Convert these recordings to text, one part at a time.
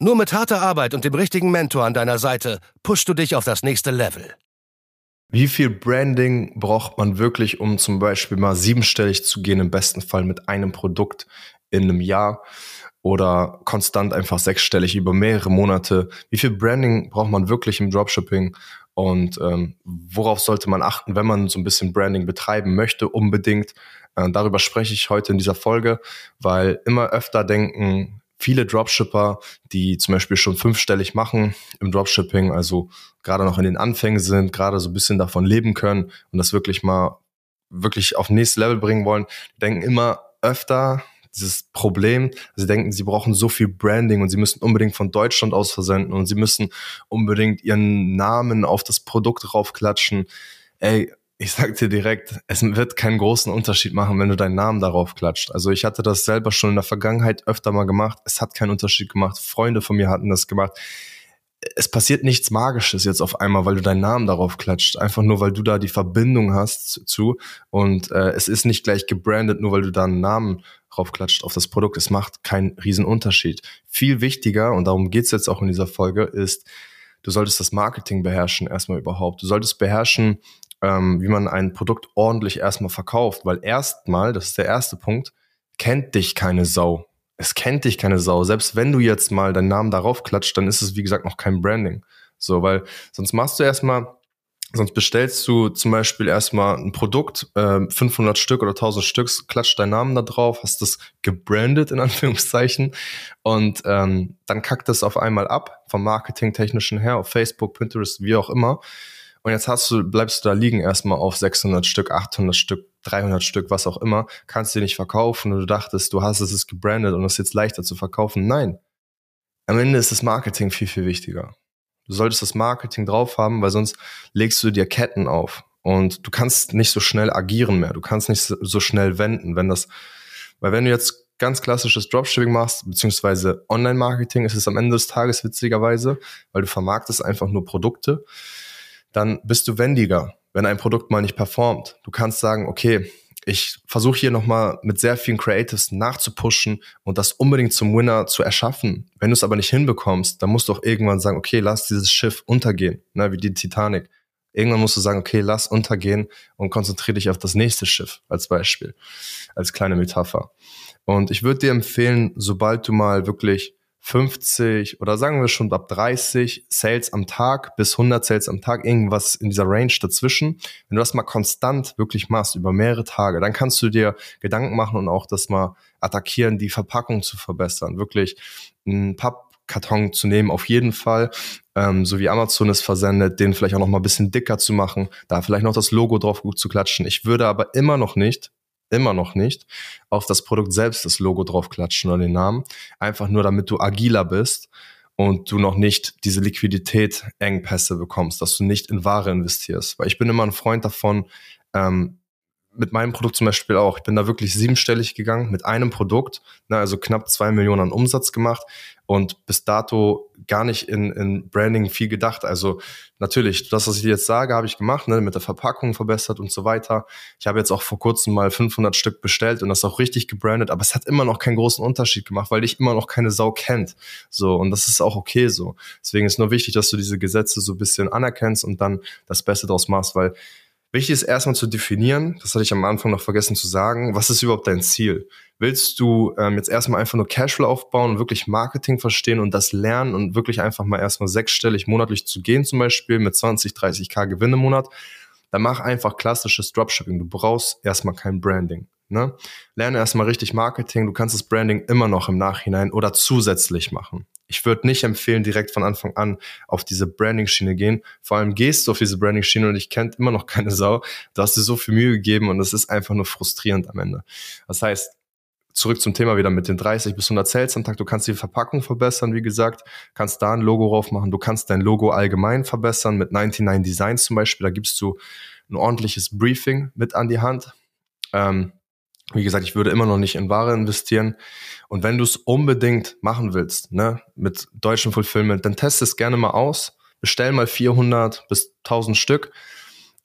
Nur mit harter Arbeit und dem richtigen Mentor an deiner Seite pushst du dich auf das nächste Level. Wie viel Branding braucht man wirklich, um zum Beispiel mal siebenstellig zu gehen, im besten Fall mit einem Produkt in einem Jahr oder konstant einfach sechsstellig über mehrere Monate? Wie viel Branding braucht man wirklich im Dropshipping? Und ähm, worauf sollte man achten, wenn man so ein bisschen Branding betreiben möchte, unbedingt? Äh, darüber spreche ich heute in dieser Folge, weil immer öfter denken viele Dropshipper, die zum Beispiel schon fünfstellig machen im Dropshipping, also gerade noch in den Anfängen sind, gerade so ein bisschen davon leben können und das wirklich mal wirklich auf nächstes Level bringen wollen, denken immer öfter dieses Problem, sie denken, sie brauchen so viel Branding und sie müssen unbedingt von Deutschland aus versenden und sie müssen unbedingt ihren Namen auf das Produkt draufklatschen. Ey, ich sag dir direkt, es wird keinen großen Unterschied machen, wenn du deinen Namen darauf klatscht. Also ich hatte das selber schon in der Vergangenheit öfter mal gemacht. Es hat keinen Unterschied gemacht. Freunde von mir hatten das gemacht. Es passiert nichts Magisches jetzt auf einmal, weil du deinen Namen darauf klatscht. Einfach nur, weil du da die Verbindung hast zu. Und äh, es ist nicht gleich gebrandet, nur weil du da einen Namen draufklatscht auf das Produkt. Es macht keinen riesen Unterschied. Viel wichtiger, und darum geht's jetzt auch in dieser Folge, ist, du solltest das Marketing beherrschen erstmal überhaupt. Du solltest beherrschen, ähm, wie man ein Produkt ordentlich erstmal verkauft, weil erstmal, das ist der erste Punkt, kennt dich keine Sau. Es kennt dich keine Sau. Selbst wenn du jetzt mal deinen Namen darauf klatscht, dann ist es, wie gesagt, noch kein Branding. So, weil sonst machst du erstmal, sonst bestellst du zum Beispiel erstmal ein Produkt, äh, 500 Stück oder 1000 Stück, klatscht deinen Namen da drauf, hast das gebrandet in Anführungszeichen und ähm, dann kackt das auf einmal ab, vom Marketingtechnischen her, auf Facebook, Pinterest, wie auch immer. Und jetzt hast du, bleibst du da liegen erstmal auf 600 Stück, 800 Stück, 300 Stück, was auch immer, kannst du nicht verkaufen und du dachtest, du hast es ist gebrandet und es ist jetzt leichter zu verkaufen. Nein. Am Ende ist das Marketing viel, viel wichtiger. Du solltest das Marketing drauf haben, weil sonst legst du dir Ketten auf und du kannst nicht so schnell agieren mehr. Du kannst nicht so schnell wenden, wenn das, weil wenn du jetzt ganz klassisches Dropshipping machst, beziehungsweise Online-Marketing, ist es am Ende des Tages witzigerweise, weil du vermarktest einfach nur Produkte dann bist du wendiger, wenn ein Produkt mal nicht performt. Du kannst sagen, okay, ich versuche hier nochmal mit sehr vielen Creatives nachzupushen und das unbedingt zum Winner zu erschaffen. Wenn du es aber nicht hinbekommst, dann musst du auch irgendwann sagen, okay, lass dieses Schiff untergehen, ne, wie die Titanic. Irgendwann musst du sagen, okay, lass untergehen und konzentriere dich auf das nächste Schiff als Beispiel, als kleine Metapher. Und ich würde dir empfehlen, sobald du mal wirklich 50 oder sagen wir schon ab 30 Sales am Tag bis 100 Sales am Tag, irgendwas in dieser Range dazwischen. Wenn du das mal konstant wirklich machst über mehrere Tage, dann kannst du dir Gedanken machen und auch das mal attackieren, die Verpackung zu verbessern. Wirklich einen Pappkarton zu nehmen, auf jeden Fall, ähm, so wie Amazon es versendet, den vielleicht auch noch mal ein bisschen dicker zu machen, da vielleicht noch das Logo drauf gut zu klatschen. Ich würde aber immer noch nicht immer noch nicht, auf das Produkt selbst das Logo draufklatschen oder den Namen. Einfach nur, damit du agiler bist und du noch nicht diese Liquidität Engpässe bekommst, dass du nicht in Ware investierst. Weil ich bin immer ein Freund davon, ähm, mit meinem Produkt zum Beispiel auch. Ich bin da wirklich siebenstellig gegangen mit einem Produkt, ne, also knapp zwei Millionen an Umsatz gemacht und bis dato gar nicht in, in Branding viel gedacht. Also natürlich, das, was ich jetzt sage, habe ich gemacht, ne, mit der Verpackung verbessert und so weiter. Ich habe jetzt auch vor kurzem mal 500 Stück bestellt und das auch richtig gebrandet, aber es hat immer noch keinen großen Unterschied gemacht, weil dich immer noch keine Sau kennt. So, und das ist auch okay so. Deswegen ist nur wichtig, dass du diese Gesetze so ein bisschen anerkennst und dann das Beste daraus machst, weil Wichtig ist erstmal zu definieren, das hatte ich am Anfang noch vergessen zu sagen, was ist überhaupt dein Ziel? Willst du ähm, jetzt erstmal einfach nur Cashflow aufbauen und wirklich Marketing verstehen und das lernen und wirklich einfach mal erstmal sechsstellig monatlich zu gehen, zum Beispiel mit 20, 30k Gewinn im Monat? Dann mach einfach klassisches Dropshipping. Du brauchst erstmal kein Branding. Ne? Lerne erstmal richtig Marketing. Du kannst das Branding immer noch im Nachhinein oder zusätzlich machen ich würde nicht empfehlen, direkt von Anfang an auf diese Branding-Schiene gehen. Vor allem gehst du auf diese Branding-Schiene und ich kennt immer noch keine Sau. Du hast dir so viel Mühe gegeben und es ist einfach nur frustrierend am Ende. Das heißt, zurück zum Thema wieder mit den 30 bis 100 Sales am Tag. Du kannst die Verpackung verbessern, wie gesagt, kannst da ein Logo drauf machen. Du kannst dein Logo allgemein verbessern mit 99 Designs zum Beispiel. Da gibst du ein ordentliches Briefing mit an die Hand. Ähm, wie gesagt, ich würde immer noch nicht in Ware investieren. Und wenn du es unbedingt machen willst, ne, mit deutschem Fulfillment, dann test es gerne mal aus. Bestell mal 400 bis 1000 Stück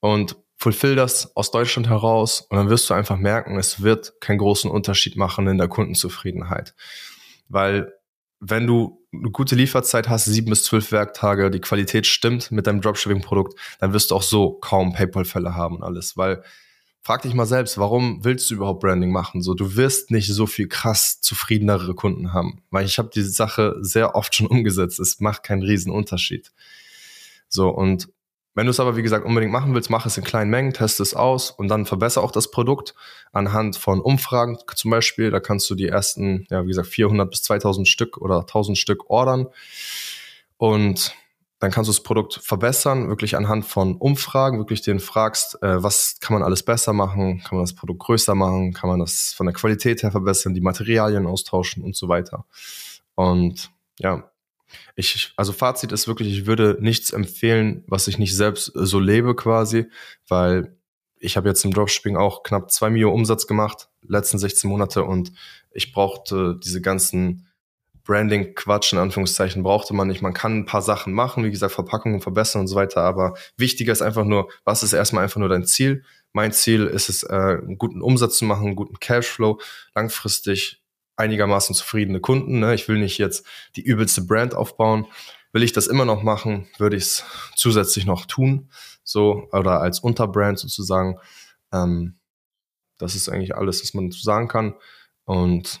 und fulfill das aus Deutschland heraus. Und dann wirst du einfach merken, es wird keinen großen Unterschied machen in der Kundenzufriedenheit. Weil wenn du eine gute Lieferzeit hast, sieben bis zwölf Werktage, die Qualität stimmt mit deinem Dropshipping-Produkt, dann wirst du auch so kaum PayPal-Fälle haben und alles, weil frag dich mal selbst, warum willst du überhaupt Branding machen? So, du wirst nicht so viel krass zufriedenere Kunden haben, weil ich habe diese Sache sehr oft schon umgesetzt. Es macht keinen riesen Unterschied. So und wenn du es aber, wie gesagt, unbedingt machen willst, mach es in kleinen Mengen, teste es aus und dann verbessere auch das Produkt anhand von Umfragen zum Beispiel. Da kannst du die ersten, ja, wie gesagt, 400 bis 2000 Stück oder 1000 Stück ordern und dann kannst du das Produkt verbessern, wirklich anhand von Umfragen, wirklich den fragst, äh, was kann man alles besser machen, kann man das Produkt größer machen, kann man das von der Qualität her verbessern, die Materialien austauschen und so weiter. Und ja, ich, also Fazit ist wirklich, ich würde nichts empfehlen, was ich nicht selbst so lebe quasi, weil ich habe jetzt im Dropshipping auch knapp zwei Millionen Umsatz gemacht, letzten 16 Monate und ich brauchte diese ganzen Branding-Quatsch in Anführungszeichen brauchte man nicht. Man kann ein paar Sachen machen, wie gesagt, Verpackungen verbessern und so weiter, aber wichtiger ist einfach nur, was ist erstmal einfach nur dein Ziel? Mein Ziel ist es, äh, einen guten Umsatz zu machen, einen guten Cashflow, langfristig einigermaßen zufriedene Kunden. Ne? Ich will nicht jetzt die übelste Brand aufbauen. Will ich das immer noch machen, würde ich es zusätzlich noch tun, so oder als Unterbrand sozusagen. Ähm, das ist eigentlich alles, was man dazu sagen kann. Und